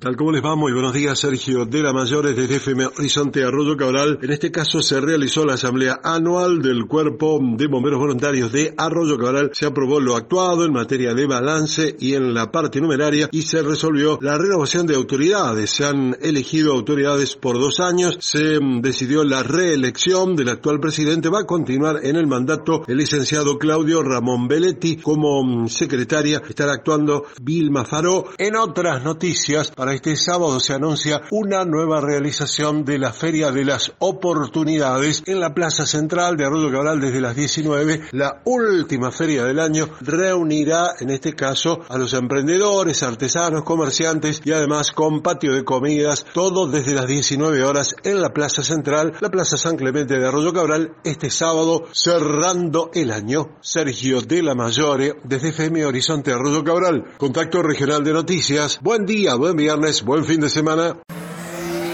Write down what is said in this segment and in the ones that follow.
Tal como les va, muy buenos días, Sergio de la Mayores desde FM Horizonte Arroyo Cabral. En este caso se realizó la asamblea anual del Cuerpo de Bomberos Voluntarios de Arroyo Cabral. Se aprobó lo actuado en materia de balance y en la parte numeraria y se resolvió la renovación de autoridades. Se han elegido autoridades por dos años. Se decidió la reelección del actual presidente. Va a continuar en el mandato el licenciado Claudio Ramón Belletti como secretaria. Estará actuando Vilma Faró. En otras noticias, para este sábado se anuncia una nueva realización de la Feria de las Oportunidades en la Plaza Central de Arroyo Cabral desde las 19. La última feria del año reunirá, en este caso, a los emprendedores, artesanos, comerciantes y además con patio de comidas, todo desde las 19 horas en la Plaza Central, la Plaza San Clemente de Arroyo Cabral, este sábado cerrando el año. Sergio de la Mayore, desde FM Horizonte Arroyo Cabral. Contacto Regional de Noticias. Buen día, buen viernes buen fin de semana.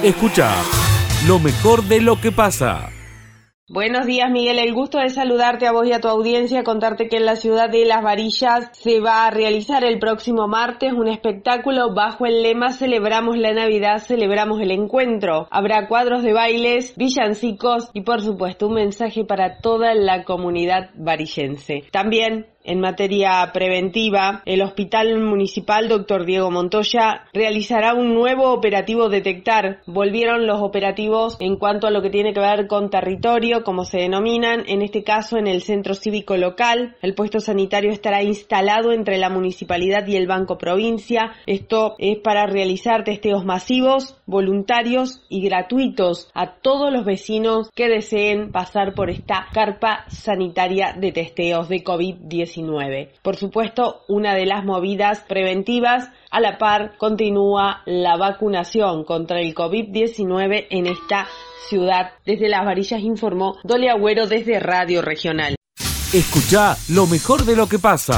Escucha lo mejor de lo que pasa. Buenos días Miguel, el gusto de saludarte a vos y a tu audiencia, contarte que en la ciudad de Las Varillas se va a realizar el próximo martes un espectáculo bajo el lema Celebramos la Navidad, celebramos el encuentro. Habrá cuadros de bailes, villancicos y por supuesto un mensaje para toda la comunidad varillense. También en materia preventiva, el Hospital Municipal Dr. Diego Montoya realizará un nuevo operativo Detectar. Volvieron los operativos en cuanto a lo que tiene que ver con territorio, como se denominan, en este caso en el centro cívico local. El puesto sanitario estará instalado entre la municipalidad y el Banco Provincia. Esto es para realizar testeos masivos, voluntarios y gratuitos a todos los vecinos que deseen pasar por esta carpa sanitaria de testeos de COVID-19. Por supuesto, una de las movidas preventivas a la par continúa la vacunación contra el COVID-19 en esta ciudad. Desde Las Varillas informó Dole Agüero desde Radio Regional. Escucha lo mejor de lo que pasa.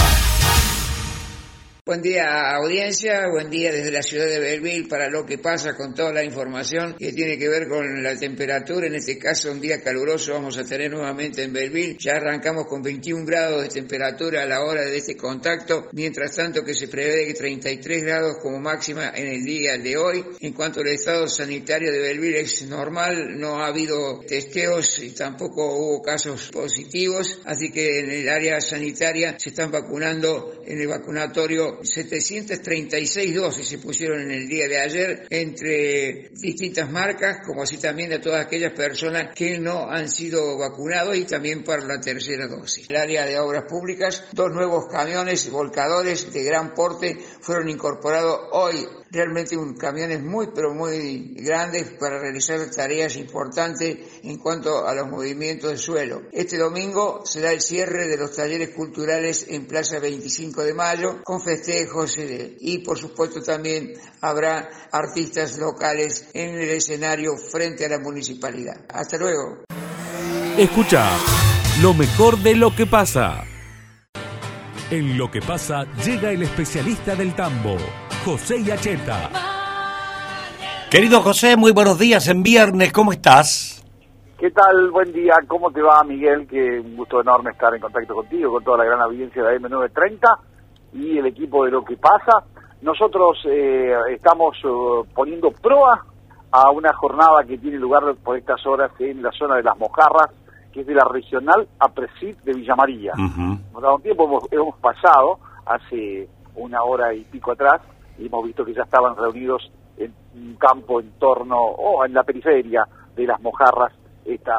Buen día audiencia, buen día desde la ciudad de Belleville para lo que pasa con toda la información que tiene que ver con la temperatura, en este caso un día caluroso. Vamos a tener nuevamente en Belleville, ya arrancamos con 21 grados de temperatura a la hora de este contacto, mientras tanto que se prevé 33 grados como máxima en el día de hoy. En cuanto al estado sanitario de Belleville es normal, no ha habido testeos y tampoco hubo casos positivos, así que en el área sanitaria se están vacunando en el vacunatorio 736 dosis se pusieron en el día de ayer entre distintas marcas, como así también de todas aquellas personas que no han sido vacunados y también para la tercera dosis. El área de obras públicas, dos nuevos camiones volcadores de gran porte fueron incorporados hoy realmente un camiones muy pero muy grandes para realizar tareas importantes en cuanto a los movimientos de suelo. Este domingo será el cierre de los talleres culturales en Plaza 25 de Mayo con festejos y por supuesto también habrá artistas locales en el escenario frente a la municipalidad. Hasta luego. Escucha lo mejor de lo que pasa. En lo que pasa llega el especialista del tambo José Yacheta. Querido José, muy buenos días en viernes, ¿cómo estás? ¿Qué tal? Buen día, ¿cómo te va Miguel? Que un gusto enorme estar en contacto contigo, con toda la gran audiencia de M930 y el equipo de Lo que pasa. Nosotros eh, estamos uh, poniendo proa a una jornada que tiene lugar por estas horas en la zona de las Mojarras, que es de la regional Apresid de Villa María. Nos da un tiempo, hemos, hemos pasado hace una hora y pico atrás hemos visto que ya estaban reunidos en un campo en torno o en la periferia de las Mojarras, esta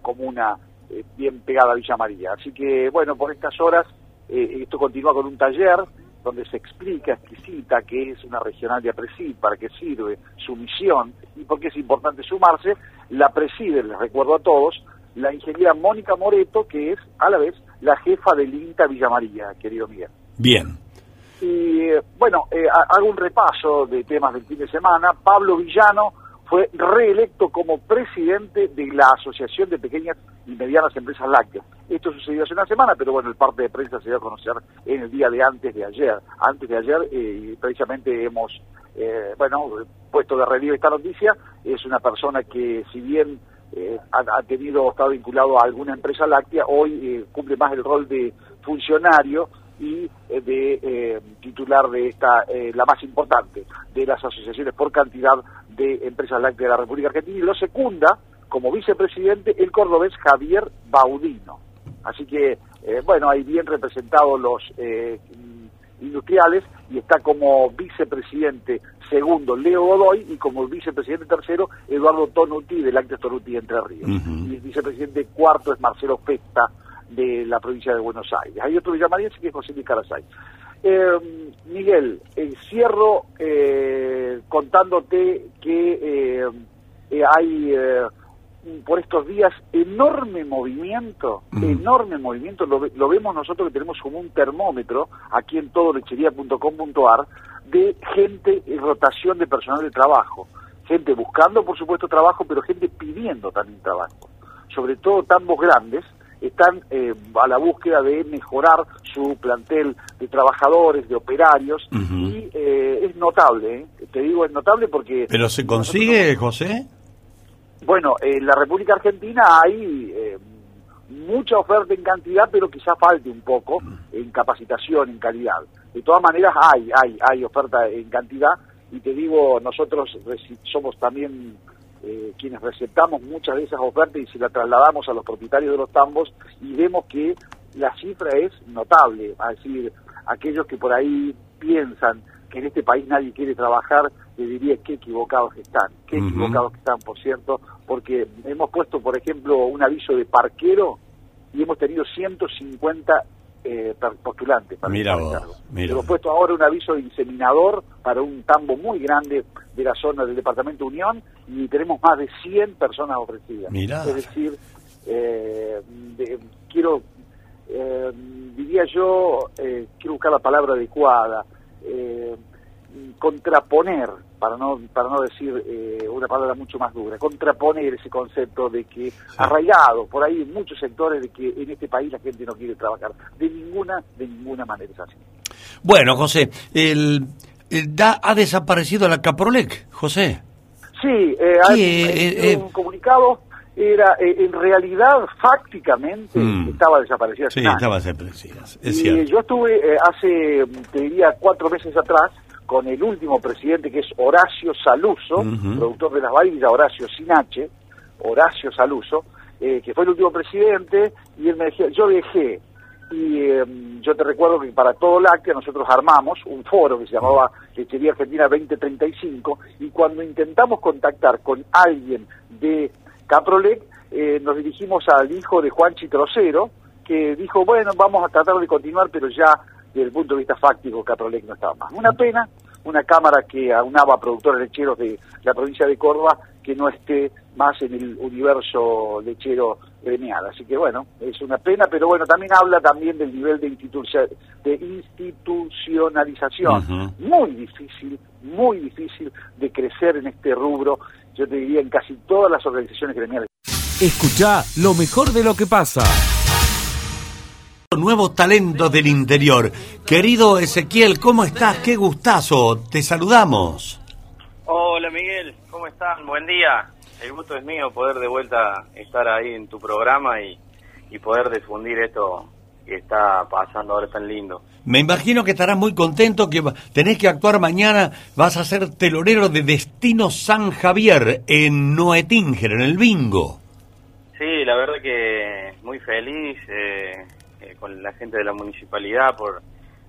comuna eh, bien pegada a Villa María. Así que, bueno, por estas horas eh, esto continúa con un taller donde se explica, exquisita qué es una regional de APRESID, para qué sirve, su misión y por qué es importante sumarse. La preside, les recuerdo a todos, la ingeniera Mónica Moreto, que es a la vez la jefa del INTA Villa María, querido Miguel. Bien. Y bueno, eh, hago un repaso de temas del fin de semana. Pablo Villano fue reelecto como presidente de la Asociación de Pequeñas y Medianas Empresas Lácteas. Esto sucedió hace una semana, pero bueno, el parte de prensa se dio a conocer en el día de antes de ayer. Antes de ayer, eh, precisamente hemos, eh, bueno, puesto de relieve esta noticia. Es una persona que, si bien eh, ha, ha, tenido, estado vinculado a alguna empresa láctea, hoy cumple más el rol de funcionario y de titular de esta, la más importante de las asociaciones por cantidad de empresas lácteas de la República Argentina, y lo secunda como vicepresidente el cordobés Javier Baudino. Así que, bueno, hay bien representados los industriales y está como vicepresidente segundo Leo Godoy y como vicepresidente tercero Eduardo Tonuti del Lácteos Tonuti Entre Ríos. Y el vicepresidente cuarto es Marcelo Festa de la provincia de Buenos Aires. Hay otro villamariense que es José Luis Carasay. Eh, Miguel, encierro eh, contándote que eh, hay por estos días enorme movimiento, enorme movimiento, lo, lo, vemos nosotros que tenemos como un termómetro aquí en todo lechería.com.ar de gente y rotación de personal de trabajo, gente buscando por supuesto trabajo, pero gente pidiendo también trabajo, sobre todo tambos grandes están eh, a la búsqueda de mejorar su plantel de trabajadores, de operarios, y eh, es notable, ¿eh? te digo es notable porque... ¿Pero se consigue, José? Bueno, en la República Argentina hay eh, mucha oferta en cantidad, pero quizá falte un poco en capacitación, en calidad. De todas maneras, hay, hay, hay oferta en cantidad, y te digo, nosotros somos también eh, quienes receptamos muchas de esas ofertas y se las trasladamos a los propietarios de los tambos y vemos que la cifra es notable, es decir, aquellos que por ahí piensan que en este país nadie quiere trabajar, le diría qué equivocados están, qué equivocados están, por cierto, porque hemos puesto, por ejemplo, un aviso de parquero y hemos tenido 150 eh, postulantes para mira Hemos puesto ahora un aviso de inseminador para un tambo muy grande de la zona del departamento Unión y tenemos más de 100 personas ofrecidas. Es decir, eh, quiero, eh, diría yo, eh, quiero buscar la palabra adecuada, eh, contraponer, para no, para no decir eh, una palabra mucho más dura, contraponer ese concepto de que arraigado por ahí en muchos sectores de que en este país la gente no quiere trabajar. De ninguna, de ninguna manera es así. Bueno, José, el, ha desaparecido la Caprolec, José. Sí, eh, hay eh, un comunicado era en realidad fácticamente mm. estaba desaparecida. Sí, estaba desaparecida. Es y yo estuve hace, te diría, cuatro meses atrás con el último presidente que es Horacio Saluso, productor de las varillas, Horacio Sinache, Horacio Saluso, eh, que fue el último presidente, y él me decía, yo dejé, y em, yo te recuerdo que para todo láctea nosotros armamos un foro que se llamaba Lechería Argentina 2035, y cuando intentamos contactar con alguien de Caprolec, eh, nos dirigimos al hijo de Juan Chitrocero, que dijo, bueno, vamos a tratar de continuar, pero ya desde el punto de vista fáctico Caprolec no estaba más. Una pena, una cámara que aunaba productores lecheros de la provincia de Córdoba que no esté más en el universo lechero gremial. Así que bueno, es una pena, pero bueno, también habla también del nivel de, de institucionalización. Muy difícil, muy difícil de crecer en este rubro, yo te diría en casi todas las organizaciones gremiales. Escucha lo mejor de lo que pasa. Nuevo talento del interior. Querido Ezequiel, ¿cómo estás? Qué gustazo. Te saludamos. Hola Miguel, ¿cómo estás? Buen día. El gusto es mío poder de vuelta estar ahí en tu programa y, y poder difundir esto que está pasando ahora tan lindo. Me imagino que estarás muy contento que tenés que actuar mañana, vas a ser telonero de Destino San Javier en Noetinger, en el bingo. Sí, la verdad que muy feliz. Eh, con la gente de la municipalidad por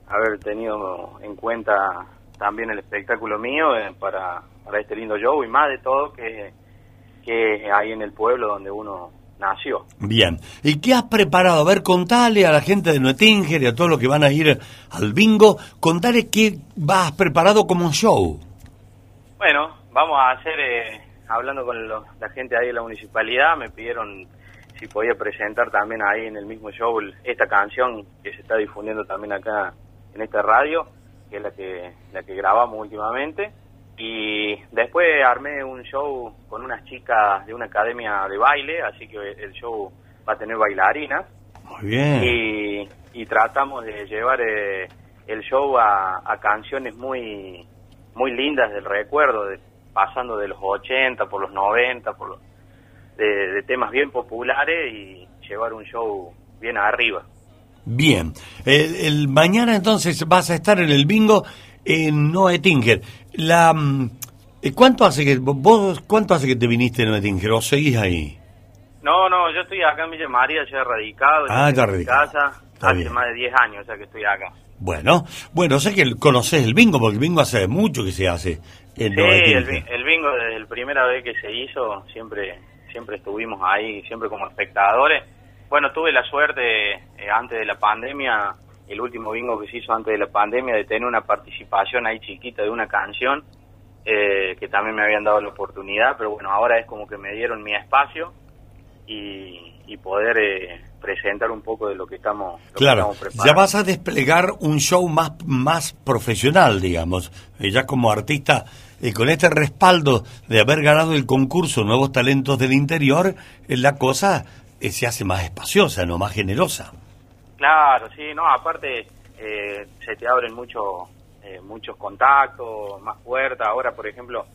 haber tenido en cuenta también el espectáculo mío eh, para, para este lindo show y más de todo que, que hay en el pueblo donde uno nació. Bien, ¿y qué has preparado? A ver, contale a la gente de Nuetinger y a todos los que van a ir al bingo, contale qué vas preparado como show. Bueno, vamos a hacer, eh, hablando con la gente ahí de la municipalidad, me pidieron si podía presentar también ahí en el mismo show esta canción que se está difundiendo también acá en esta radio, que es la que, la que grabamos últimamente. Y después armé un show con unas chicas de una academia de baile, así que el show va a tener bailarinas. Muy bien. Y, y tratamos de llevar eh, el show a, a, canciones muy, muy lindas del recuerdo, de, pasando de los 80 por los 90, por los de, temas bien populares y llevar un show bien arriba. Bien. El, el mañana entonces vas a estar en el bingo en Noetinger. La, mm, eh, ¿Cuánto hace que vos cuánto hace que te viniste en Noetinger o seguís ahí? No, no, yo estoy acá en Villa María, ya radicado. Ah, en mi casa Está hace bien. más de 10 años, o sea que estoy acá. Bueno, bueno, sé que conoces el bingo porque el bingo hace mucho que se hace en Sí, el, el bingo desde la primera vez que se hizo, siempre siempre estuvimos ahí, siempre como espectadores. Bueno, tuve la suerte eh, antes de la pandemia, el último bingo que se hizo antes de la pandemia, de tener una participación ahí chiquita de una canción, eh, que también me habían dado la oportunidad, pero bueno, ahora es como que me dieron mi espacio y, y poder eh, presentar un poco de lo que estamos, lo que Claro, estamos ya vas a desplegar un show más, más profesional, digamos. Eh, ya como artista, eh, con este respaldo de haber ganado el concurso Nuevos Talentos del Interior, eh, la cosa se hace más espaciosa, no más generosa. Claro, sí, no, aparte eh, se te abren mucho, eh, muchos contactos, más puertas. Ahora, por ejemplo,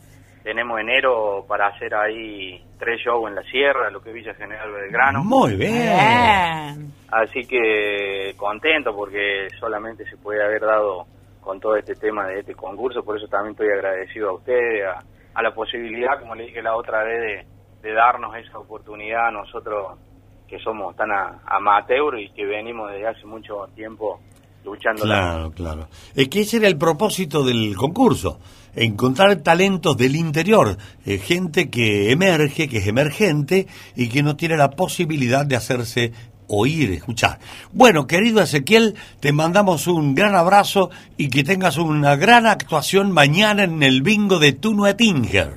tenemos enero para hacer ahí tres shows en la sierra, lo que es Villa General Belgrano. Muy bien. Así que contento porque solamente se puede haber dado con todo este tema de este concurso, por eso también estoy agradecido a ustedes, a, a la posibilidad, como le dije la otra vez, de, de darnos esa oportunidad a nosotros que somos tan a- amateur y que venimos desde hace mucho tiempo luchando. Claro, claro. Es que ese era el propósito del concurso, encontrar talentos del interior, eh, gente que emerge, que es emergente y que no tiene la posibilidad de hacerse oír, escuchar. Bueno, querido Ezequiel, te mandamos un gran abrazo y que tengas una gran actuación mañana en el bingo de Tunuetinger.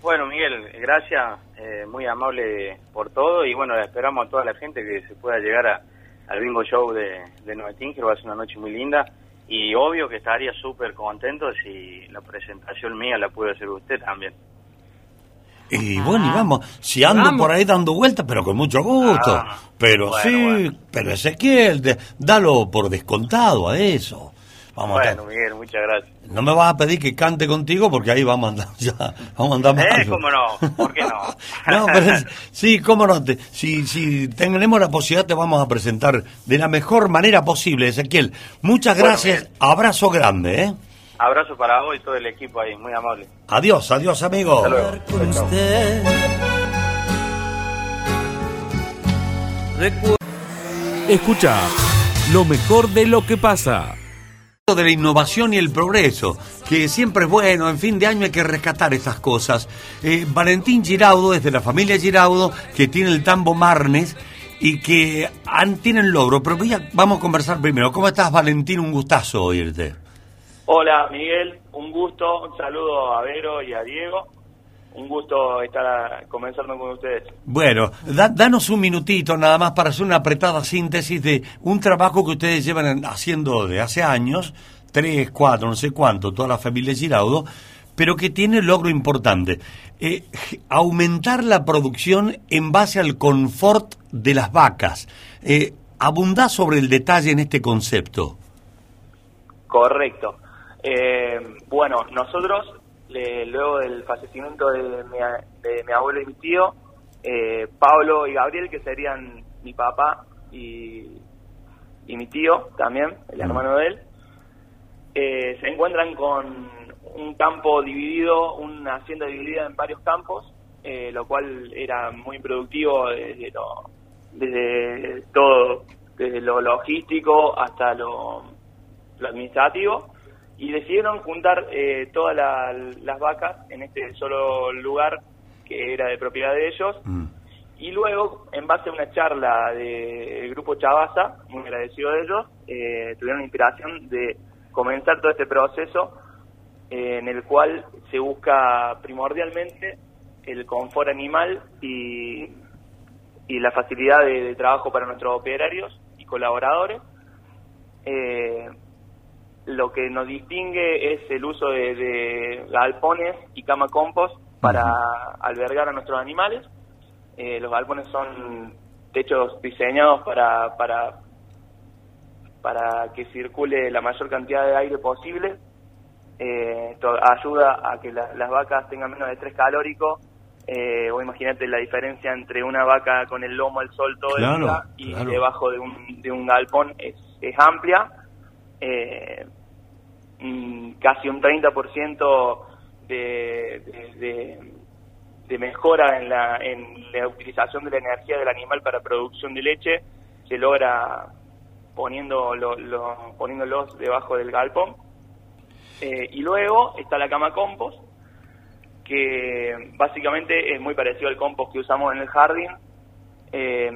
Bueno, Miguel, gracias, eh, muy amable por todo y bueno, esperamos a toda la gente que se pueda llegar a- al bingo show de, de va a ser una noche muy linda y obvio que estaría súper contento si la presentación mía la puede hacer usted también. Y bueno, y vamos, si ando Vamos. por ahí dando vueltas, pero con mucho gusto. Ah, pero bueno, sí, bueno. pero Ezequiel, dalo por descontado a eso. Vamos a Bueno, Miguel, muchas gracias. No me vas a pedir que cante contigo porque ahí vamos a andar ya, vamos a andar Eh, mal. cómo no, ¿por qué no? No, pero es- sí, cómo no. te- si, si tenemos la posibilidad, te vamos a presentar de la mejor manera posible, Ezequiel. Muchas gracias. Abrazo grande, ¿eh? Abrazo para vos y todo el equipo ahí, muy amable. Adiós, adiós, amigo. Hasta luego. Chau. Escucha lo mejor de lo que pasa. De la innovación y el progreso, que siempre es bueno, en fin de año hay que rescatar estas cosas. Eh, Valentín Giraudo es de la familia Giraudo, que tiene el tambo Marnes y que tienen logro, pero voy a- vamos a conversar primero. ¿Cómo estás, Valentín? Un gustazo oírte. Hola Miguel, un gusto, un saludo a Vero y a Diego, un gusto estar conversando con ustedes. Bueno, da- danos un minutito nada más para hacer una apretada síntesis de un trabajo que ustedes llevan haciendo de hace años, tres, cuatro, no sé cuánto, toda la familia Giraudo, pero que tiene logro importante. Eh, aumentar la producción en base al confort de las vacas. Eh, abundá sobre el detalle en este concepto. Correcto. Eh, bueno, nosotros, le- luego del fallecimiento de mi, de mi abuelo y mi tío, eh, Pablo y Gabriel, que serían mi papá y, y mi tío también, el hermano de él, eh, se encuentran con un campo dividido, una hacienda dividida en varios campos, eh, lo cual era muy productivo desde, lo, desde todo, desde lo logístico hasta lo, lo administrativo, y decidieron juntar eh, todas la- las vacas en este solo lugar que era de propiedad de ellos, Mm. y luego, en base a una charla del grupo Chavasa, muy agradecido de ellos, eh, tuvieron la inspiración de comenzar todo este proceso eh, en el cual se busca primordialmente el confort animal y, y la facilidad de, de trabajo para nuestros operarios y colaboradores. Eh, lo que nos distingue es el uso de, de galpones y cama compost para albergar a nuestros animales. Eh, los galpones son techos diseñados para, para, para que circule la mayor cantidad de aire posible. Eh, esto ayuda a que la- las vacas tengan menos estrés calórico Eh, o imagínate la diferencia entre una vaca con el lomo al sol todo el día y debajo de un, de un galpón es, es amplia. Eh, mm, casi un 30% de, de, de, mejora en la, en la utilización de la energía del animal para producción de leche se logra poniendo lo, poniéndolos debajo del galpón. Eh, y luego está la cama compost, que básicamente es muy parecido al compost que usamos en el jardín. Eh,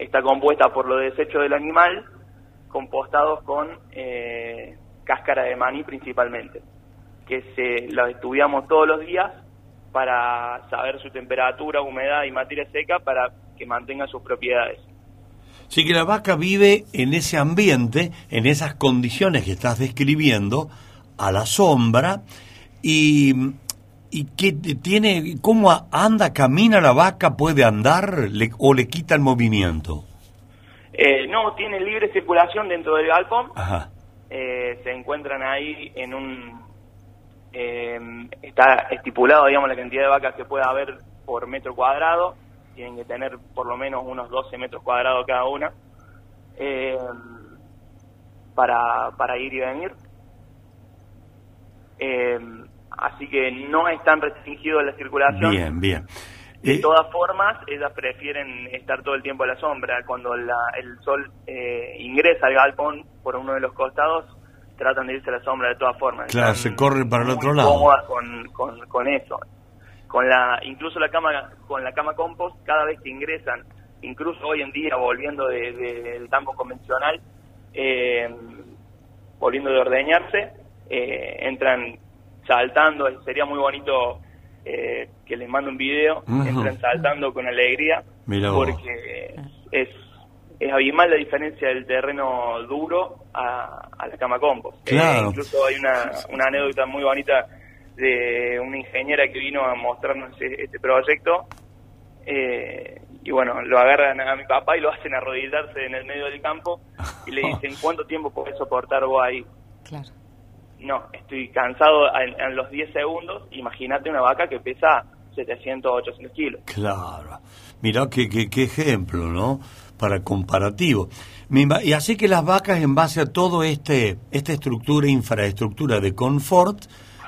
está compuesta por los desechos del animal, compostados con eh, cáscara de maní principalmente, que se los estudiamos todos los días para saber su temperatura, humedad y materia seca para que mantenga sus propiedades. Sí que la vaca vive en ese ambiente, en esas condiciones que estás describiendo, a la sombra, y, y que tiene, cómo anda, camina la vaca, puede andar o le quita el movimiento. Eh, no, tiene libre circulación dentro del galpón. Eh, se encuentran ahí en un... Eh, está estipulado, digamos, la cantidad de vacas que puede haber por metro cuadrado tienen que tener por lo menos unos 12 metros cuadrados cada una eh, para, para ir y venir. Eh, así que no están restringidos la circulación. Bien, bien. De eh, todas formas, ellas prefieren estar todo el tiempo a la sombra. Cuando el sol ingresa al galpón por uno de los costados, tratan de irse a la sombra de todas formas. Claro, se corren para el otro lado. con, con, con eso con la incluso la cama con la cama compost cada vez que ingresan incluso hoy en día volviendo del de, campo convencional eh, volviendo de ordeñarse eh, entran saltando sería muy bonito eh, que les mando un video entran saltando con alegría porque es es abismal la diferencia del terreno duro a, la cama compost incluso hay una, una anécdota muy bonita de una ingeniera que vino a mostrarnos e-, este proyecto. Eh, y bueno, lo agarran a mi papá y lo hacen arrodillarse en el medio del campo y le dicen, ¿cuánto tiempo podés soportar vos ahí? Claro. No, estoy cansado en, los 10 segundos. Imagínate una vaca que pesa 700, 800 kilos. Claro. Mirá qué, qué, qué ejemplo, ¿no? Para comparativo. Y así que las vacas, en base a todo este esta estructura, infraestructura de confort,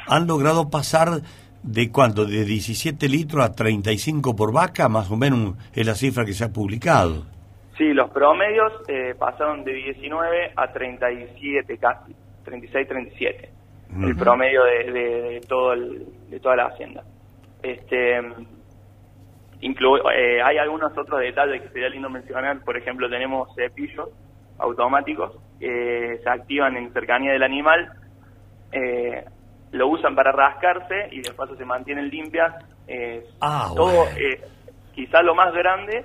han logrado pasar de cuánto, de 17 litros a 35 por vaca, más o menos es la cifra que se ha publicado. Sí, los promedios eh, pasaron de 19 a 37 casi, 36, 37, el promedio de, todo el, de toda la hacienda. Este, eh, hay algunos otros detalles que sería lindo mencionar, por ejemplo tenemos cepillos automáticos que se activan en cercanía del animal, eh, lo usan para rascarse y de paso se mantienen limpias. ah, todo, eh, quizá lo más grande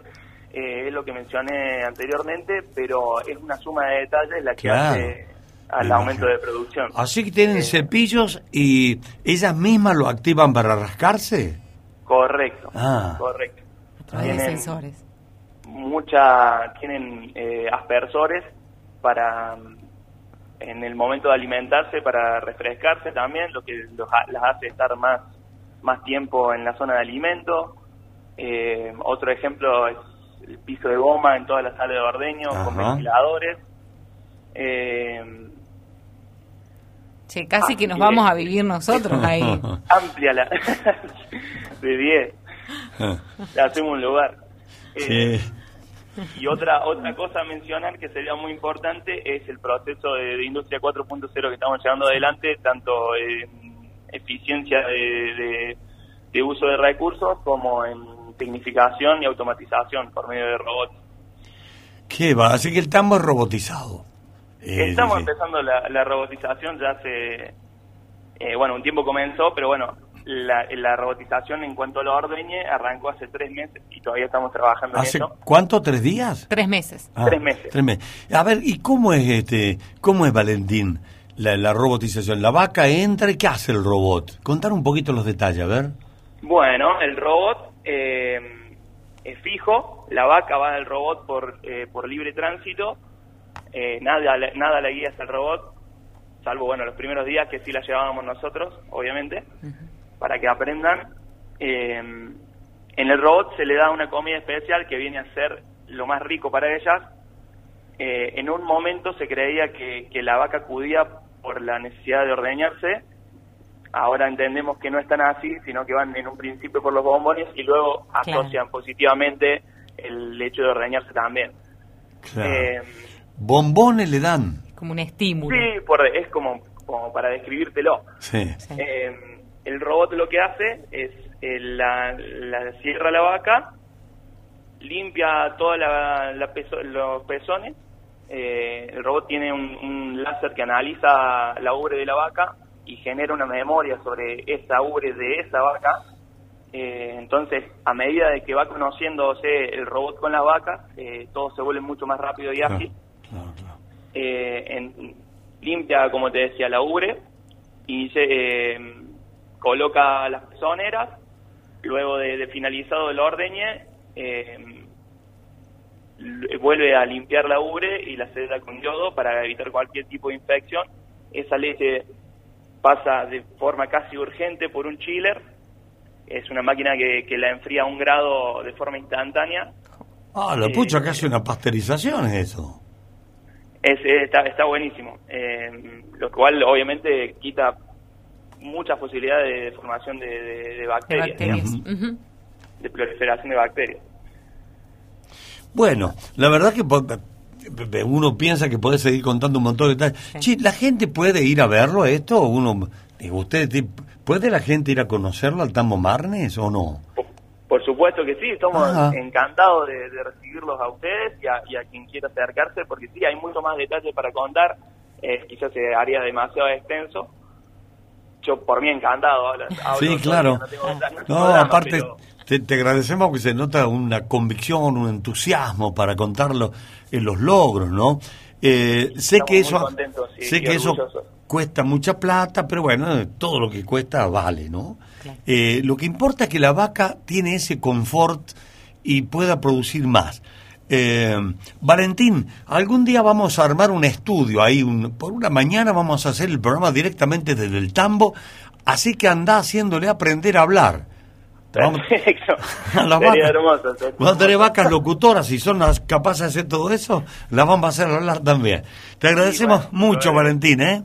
eh, es lo que mencioné anteriormente, pero es una suma de detalles la que hace al aumento de producción. Así que tienen eh, cepillos y ellas mismas lo activan para rascarse. Correcto, ah. correcto. Tienen sensores. Mucha, tienen aspersores para en el momento de alimentarse para refrescarse también, lo que las hace estar más, más tiempo en la zona de alimento. Eh, otro ejemplo es el piso de goma en toda la sala de ordeño con ventiladores. Eh, casi que nos vamos a vivir nosotros ahí. Amplia la... de 10. Le hacemos un lugar. Eh, y otra otra cosa a mencionar que sería muy importante es el proceso de, Industria 4.0 que estamos llevando adelante, tanto en eficiencia de, uso de recursos como en tecnificación y automatización por medio de robots. ¿Qué va? Así que el tambo es robotizado. Estamos empezando la, robotización ya hace, eh, bueno, un tiempo comenzó, pero bueno, la, robotización en cuanto a lo ordeñe arrancó hace tres meses y todavía estamos trabajando en eso. ¿Cuánto? ¿Tres días? Tres meses. Ah, tres meses. Tres meses. A ver, ¿y cómo es este, cómo es Valentín la, robotización? La vaca entra y ¿qué hace el robot? Contar un poquito los detalles, a ver. Bueno, el robot eh, es fijo, la vaca va al robot por, eh, por libre tránsito, eh, nada, nada la guía hasta el robot, salvo bueno los primeros días que sí la llevábamos nosotros, obviamente para que aprendan. Eh, en el robot se le da una comida especial que viene a ser lo más rico para ellas. Eh, en un momento se creía que, que la vaca acudía por la necesidad de ordeñarse. Ahora entendemos que no están así, sino que van en un principio por los bombones y luego Claro. asocian positivamente el hecho de ordeñarse también. Claro. Eh, Bombones le dan. Como un estímulo. sí, por- es como, como para describírtelo. Sí. Eh, el robot lo que hace es eh, la, la cierra la vaca, limpia todos los pezones. eh, el robot tiene un, un láser que analiza la ubre de la vaca y genera una memoria sobre esa ubre de esa vaca. Eh, entonces, a medida de que va conociéndose el robot con la vaca, eh, todo se vuelve mucho más rápido y ágil. Eh, en- limpia, como te decía, la ubre y se eh, coloca las pezoneras. Luego de, de finalizado el ordeñe, eh, vuelve a limpiar la ubre y la ceda con yodo para evitar cualquier tipo de infección. Esa leche pasa de forma casi urgente por un chiller. Es una máquina que, que la enfría a un grado de forma instantánea. Ah, la Eh, pucha, casi una pasteurización es eso. Es, eh, está, está buenísimo. Eh, lo cual obviamente quita muchas posibilidades de formación de, de- de bacterias, de proliferación de bacterias. Bueno, la verdad que uno piensa que puede seguir contando un montón de detalles. Che, ¿la gente puede ir a verlo esto? Uno, digo, ¿usted, ¿Puede la gente ir a conocerlo al Tambo Marnes o no? Por supuesto que sí, estamos Ajá. encantados de, de recibirlos a ustedes y a, y a quien quiera acercarse, porque sí, hay mucho más detalles para contar, eh, quizás se haría demasiado extenso. Yo por mí encantado. hablo- Sí, claro. no tengo- no tengo No, drama, aparte, pero- te, te agradecemos porque se nota una convicción, un entusiasmo para contarlo en los logros, ¿no? Eh, sé que eso, sí, sé que cuesta mucha plata, pero bueno, todo lo que cuesta vale, ¿no? Eh, lo que importa es que la vaca tiene ese confort y pueda producir más. Eh, Valentín, algún día vamos a armar un estudio ahí, un- por una mañana vamos a hacer el programa directamente desde el tambo, así que anda haciéndole aprender a hablar. Vamos- Perfecto. a las vacas. hermoso. tener hermoso. vacas locutoras y son las capaces de hacer todo eso, las vamos a hacer hablar también. Te agradecemos mucho, Valentín, ¿eh?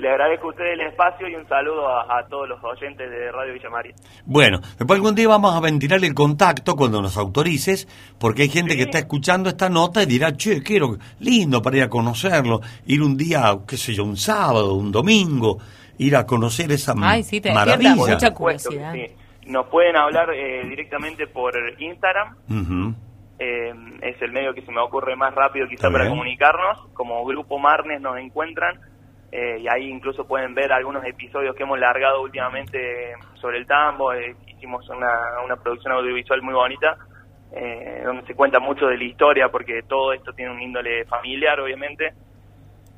Le agradezco a ustedes el espacio y un saludo a, a todos los oyentes de Radio Villa María. Bueno, después algún día vamos a ventilar el contacto cuando nos autorices, porque hay gente que está escuchando esta nota y dirá, che, quiero, lindo para ir a conocerlo, ir un día, qué sé yo, un sábado, un domingo, ir a conocer esa Ay, sí, te maravilla. mucha curiosidad. sí. Nos pueden hablar eh, directamente por Instagram, eh, es el medio que se me ocurre más rápido quizá para comunicarnos. Como Grupo Marnes nos encuentran eh, y ahí incluso pueden ver algunos episodios que hemos largado últimamente sobre el tambo. eh, hicimos una, una producción audiovisual muy bonita eh, donde se cuenta mucho de la historia porque todo esto tiene un índole familiar obviamente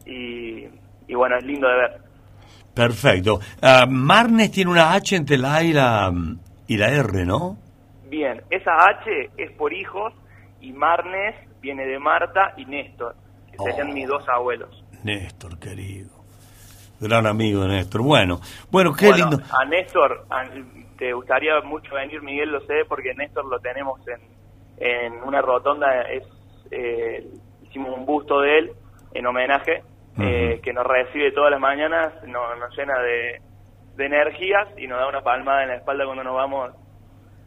y, y bueno, es lindo de ver. Perfecto. Ah, Marnes tiene una H entre la A y la, y la R, ¿no? Bien, esa H es por hijos y Marnes viene de Marta y Néstor, que serían Oh. mis dos abuelos. Néstor, querido. Gran amigo de Néstor. Bueno, bueno, qué Bueno, lindo. A Néstor, a- te gustaría mucho venir, Miguel, lo sé, porque Néstor lo tenemos en, en una rotonda, es eh, hicimos un busto de él en homenaje, eh, que nos recibe todas las mañanas, nos, nos llena de, de energías y nos da una palmada en la espalda cuando nos vamos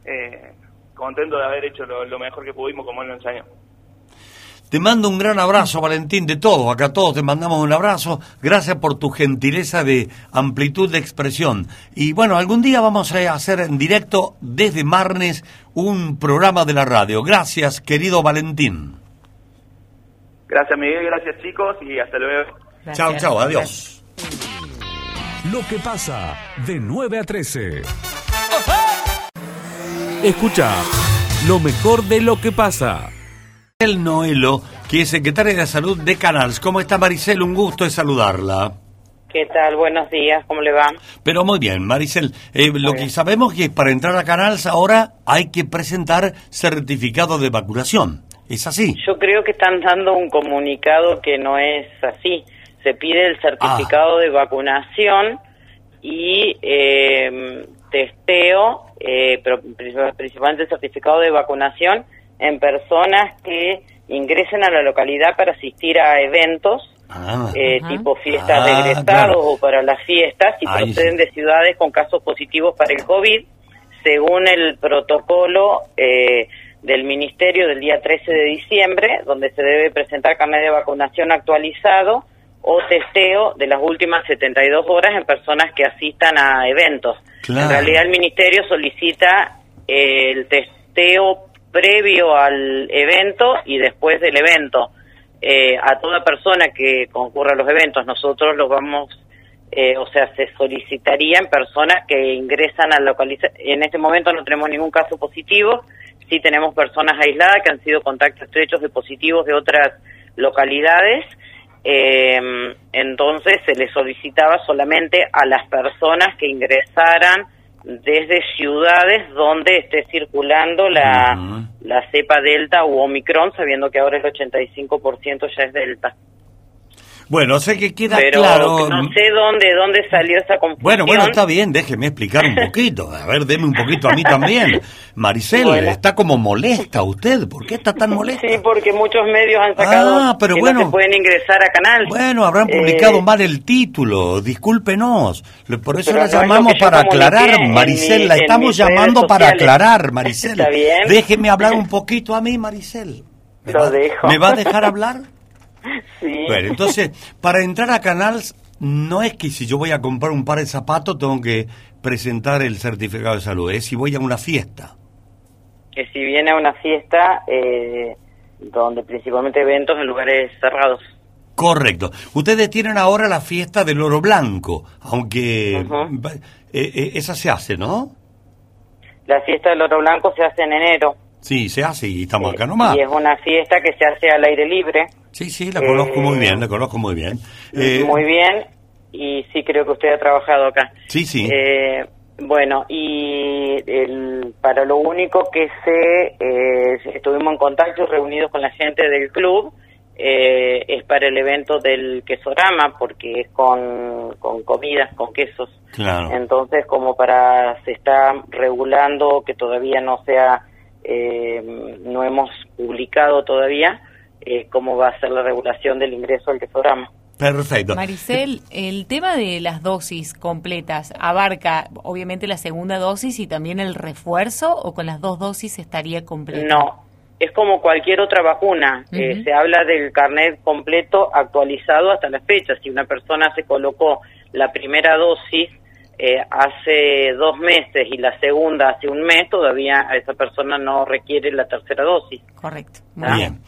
eh, contentos de haber hecho lo, lo mejor que pudimos como él nos enseñó. Te mando un gran abrazo, Valentín, de todos. Acá todos te mandamos un abrazo. Gracias por tu gentileza de amplitud de expresión. Y bueno, algún día vamos a hacer en directo desde Marnes un programa de la radio. Gracias, querido Valentín. Gracias Miguel, gracias chicos y hasta luego. Chao, chao, adiós. Lo que pasa de 9 a 13. Escucha lo mejor de lo que pasa. El Noelo, que es secretaria de Salud de Canals. ¿Cómo está Maricel? Un gusto de saludarla. ¿Qué tal? Buenos días, ¿cómo le va? Pero muy bien, Maricel, eh, lo que sabemos es que para entrar a Canals ahora hay que presentar certificado de vacunación. ¿Es así? Yo creo que están dando un comunicado que no es así. Se pide el certificado de vacunación y eh, testeo, eh, pero principalmente el certificado de vacunación en personas que ingresen a la localidad para asistir a eventos Ah. eh, tipo fiestas Ah, de egresados claro. o para las fiestas y Ahí proceden de ciudades con casos positivos para el COVID, según el protocolo eh, del Ministerio del día 13 de diciembre, donde se debe presentar carnet de vacunación actualizado o testeo de las últimas 72 horas en personas que asistan a eventos. Claro. En realidad el Ministerio solicita el testeo previo al evento y después del evento. Eh, a toda persona que concurra a los eventos, nosotros los vamos, eh, o sea, se solicitaría en personas que ingresan a localización. En este momento no tenemos ningún caso positivo, sí tenemos personas aisladas que han sido contactos estrechos de positivos de otras localidades. Eh, entonces se les solicitaba solamente a las personas que ingresaran desde ciudades donde esté circulando la, la cepa Delta u Omicron, sabiendo que ahora el 85% ya es Delta. Bueno, sé que queda Pero claro. no sé dónde dónde salió esa confusión. Bueno, bueno, está bien, déjeme explicar un poquito. A ver, deme un poquito a mí también. Maricel, Bueno. está como molesta usted. ¿Por qué está tan molesta? Sí, porque muchos medios han sacado Ah, pero que bueno. no se pueden ingresar a canal. Bueno, habrán publicado Eh, mal el título, discúlpenos. Por eso la no llamamos para aclarar, Maricel. la estamos llamando para aclarar, Maricel. Está bien. Déjeme hablar un poquito a mí, Maricel. ¿Me Lo va, dejo. ¿Me va a dejar hablar? Sí. Bueno, entonces, para entrar a Canals, no es que si yo voy a comprar un par de zapatos tengo que presentar el certificado de salud, es si voy a una fiesta. que si viene a una fiesta eh, donde principalmente eventos en lugares cerrados. Correcto. Ustedes tienen ahora la fiesta del oro blanco, aunque eh, eh, esa se hace, ¿no? La fiesta del oro blanco se hace en enero Sí, se hace y estamos acá nomás. y es una fiesta que se hace al aire libre. Sí, sí, la conozco muy Eh, bien, la conozco muy bien. Eh, Muy bien y sí creo que usted ha trabajado acá. Sí, sí. Eh, bueno, y el, para lo único que sé, eh, estuvimos en contacto reunidos con la gente del club, eh, es para el evento del quesorama, porque es con, con comidas, con quesos. Claro. Entonces, como para, se está regulando, que todavía no sea, eh, no hemos publicado todavía, eh, cómo va a ser la regulación del ingreso al quesorama. Perfecto. Maricel, el tema de las dosis completas abarca obviamente la segunda dosis y también el refuerzo o con las dos dosis estaría completo. No, es como cualquier otra vacuna. Eh, se habla del carnet completo actualizado hasta la fecha. Si una persona se colocó la primera dosis eh, hace dos meses y la segunda hace un mes, todavía a esa persona no requiere la tercera dosis. Correcto. Bien,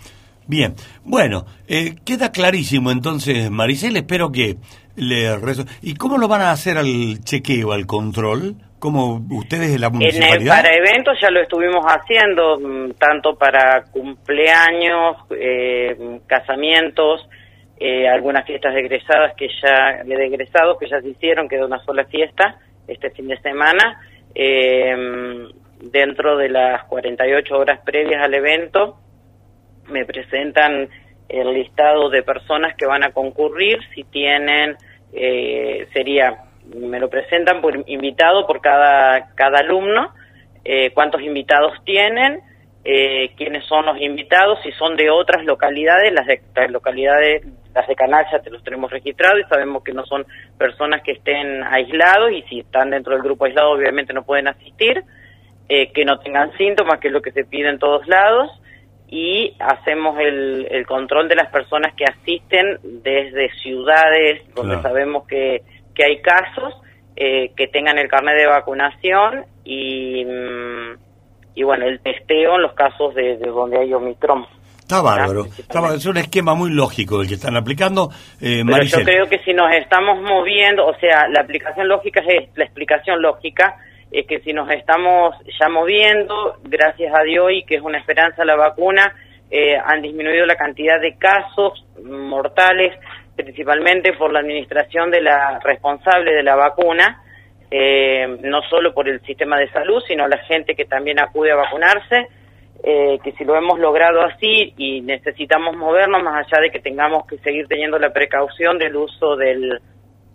bien. Bueno, eh, queda clarísimo entonces, Maricel, espero que le reso- ¿Y cómo lo van a hacer al chequeo, al control? ¿Cómo ustedes de la En el- municipalidad? para eventos ya lo estuvimos haciendo, mm, tanto para cumpleaños, eh, casamientos, eh, algunas fiestas de egresadas que ya, de egresados que ya se hicieron, quedó una sola fiesta este fin de semana. Eh, dentro de las 48 horas previas al evento, me presentan el listado de personas que van a concurrir, si tienen, eh, sería, me lo presentan por invitado por cada, cada alumno, eh, cuántos invitados tienen, eh, quiénes son los invitados, si son de otras localidades, las de localidades, las de Canal ya te los tenemos registrados y sabemos que no son personas que estén aislados y si están dentro del grupo aislado obviamente no pueden asistir, eh, que no tengan síntomas, que es lo que se pide en todos lados, y hacemos el, el control de las personas que asisten desde ciudades donde Claro. sabemos que, que hay casos, eh, que tengan el carnet de vacunación y, mm, y bueno, el testeo en los casos de, de donde hay Omicron. Está bárbaro. Está bárbaro. Es un esquema muy lógico el que están aplicando. Eh, Pero yo creo que si nos estamos moviendo, o sea, la aplicación lógica es la explicación lógica es que si nos estamos ya moviendo, gracias a Dios y que es una esperanza la vacuna, eh, han disminuido la cantidad de casos mortales, principalmente por la administración de la responsable de la vacuna, eh, no solo por el sistema de salud, sino la gente que también acude a vacunarse eh, que si lo hemos logrado así y necesitamos movernos, más allá de que tengamos que seguir teniendo la precaución del uso del,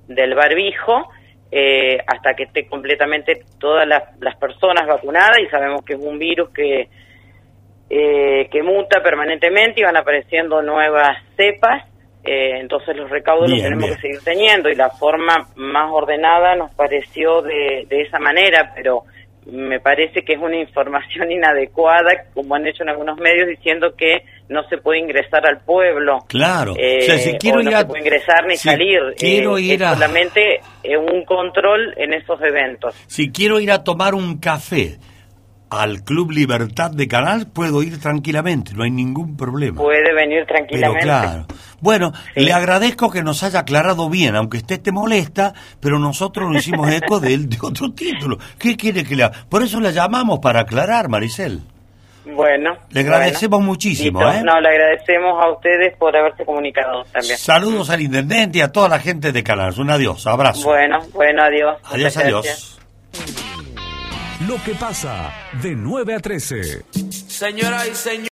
del barbijo, eh, hasta que esté completamente todas las, las personas vacunadas y sabemos que es un virus que eh, que muta permanentemente y van apareciendo nuevas cepas, eh, entonces los recaudos los Bien, tenemos bien. que seguir teniendo y la forma más ordenada nos pareció de, de esa manera, pero me parece que es una información inadecuada, como han hecho en algunos medios, diciendo que no se puede ingresar al pueblo. Claro. Eh, o sea, si quiero o no ir a- se puede ingresar ni si salir. quiero Eh, ir es a- solamente eh, un control en esos eventos. Si quiero ir a tomar un café al Club Libertad de Canal, puedo ir tranquilamente, no hay ningún problema. Puede venir Pero tranquilamente. claro. Bueno, le agradezco que nos haya aclarado bien, aunque usted te molesta, pero nosotros nos hicimos eco de él de otro título. ¿Qué quiere que le haga? Por eso la llamamos para aclarar, Maricel. Bueno. Le agradecemos bueno. muchísimo, Listo. ¿eh? No, le agradecemos a ustedes por haberse comunicado también. Saludos al intendente y a toda la gente de Canal. Un adiós, abrazo. Bueno, bueno, adiós. adiós, Muchas adiós. gracias. Lo que pasa de 9 a 13. Señoras y señores.